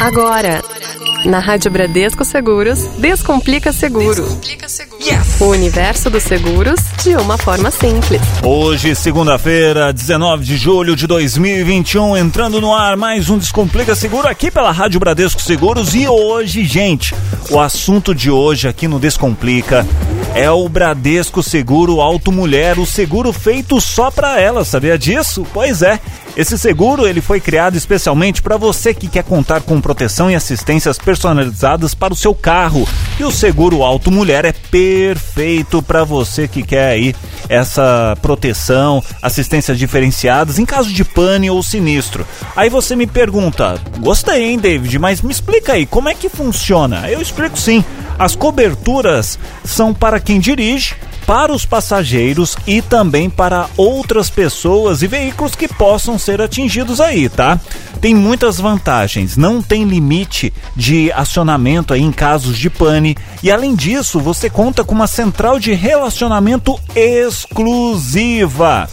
Agora, na Rádio Bradesco Seguros, Descomplica Seguro. O universo dos seguros de uma forma simples. Hoje, segunda-feira, 19 de julho de 2021, entrando no ar mais um Descomplica Seguro aqui pela Rádio Bradesco Seguros. E hoje, gente, o assunto de hoje aqui no Descomplica é o Bradesco Seguro Auto Mulher, o seguro feito só para ela, sabia disso? Pois é. Esse seguro ele foi criado especialmente para você que quer contar com proteção e assistências personalizadas para o seu carro. E o seguro Auto Mulher é perfeito para você que quer aí essa proteção, assistências diferenciadas em caso de pane ou sinistro. Aí você me pergunta: "Gostei, hein, David, mas me explica aí, como é que funciona?" Eu explico sim. As coberturas são para quem dirige, para os passageiros e também para outras pessoas e veículos que possam ser atingidos aí, tá? Tem muitas vantagens, não tem limite de acionamento aí em casos de pane e além disso, você conta com uma central de relacionamento exclusiva.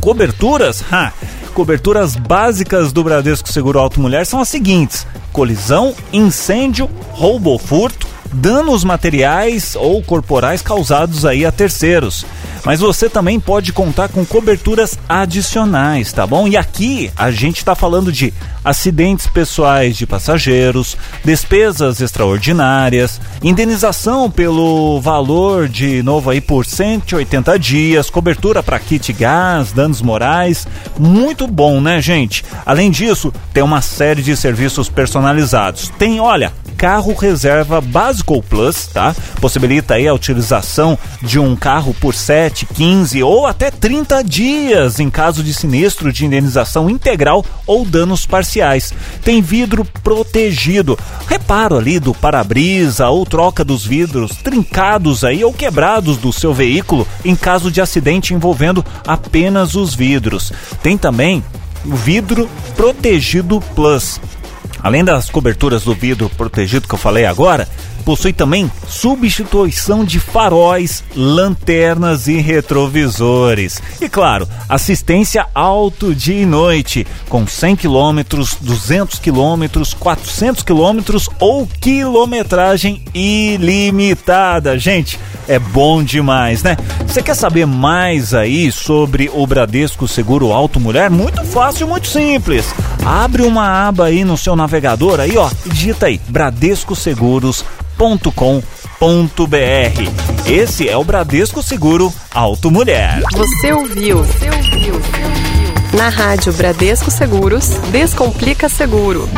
Coberturas? Ha, coberturas básicas do Bradesco Seguro Auto Mulher são as seguintes: colisão, incêndio, roubo ou furto, danos materiais ou corporais causados aí a terceiros. Mas você também pode contar com coberturas adicionais, tá bom? E aqui a gente está falando de acidentes pessoais de passageiros, despesas extraordinárias, indenização pelo valor de novo aí por 180 dias, cobertura para kit gás, danos morais, muito bom, né, gente? Além disso, tem uma série de serviços personalizados. Tem, olha, carro reserva básico plus, tá? Possibilita aí a utilização de um carro por 7, 15 ou até 30 dias em caso de sinistro de indenização integral ou danos parciais. Tem vidro protegido, reparo ali do para-brisa ou troca dos vidros trincados aí ou quebrados do seu veículo em caso de acidente envolvendo apenas os vidros. Tem também o vidro protegido plus Além das coberturas do vidro protegido que eu falei agora, possui também substituição de faróis, lanternas e retrovisores. E claro, assistência alto dia e noite, com 100 km, 200 km, 400 km ou quilometragem ilimitada. Gente, é bom demais, né? Você quer saber mais aí sobre o Bradesco Seguro Auto Mulher? Muito fácil, muito simples. Abre uma aba aí no seu navegador aí, ó, e digita aí bradescoseguros.com.br. Esse é o Bradesco Seguro Auto Mulher. Você ouviu? Você ouviu? Na rádio Bradesco Seguros, Descomplica Seguro.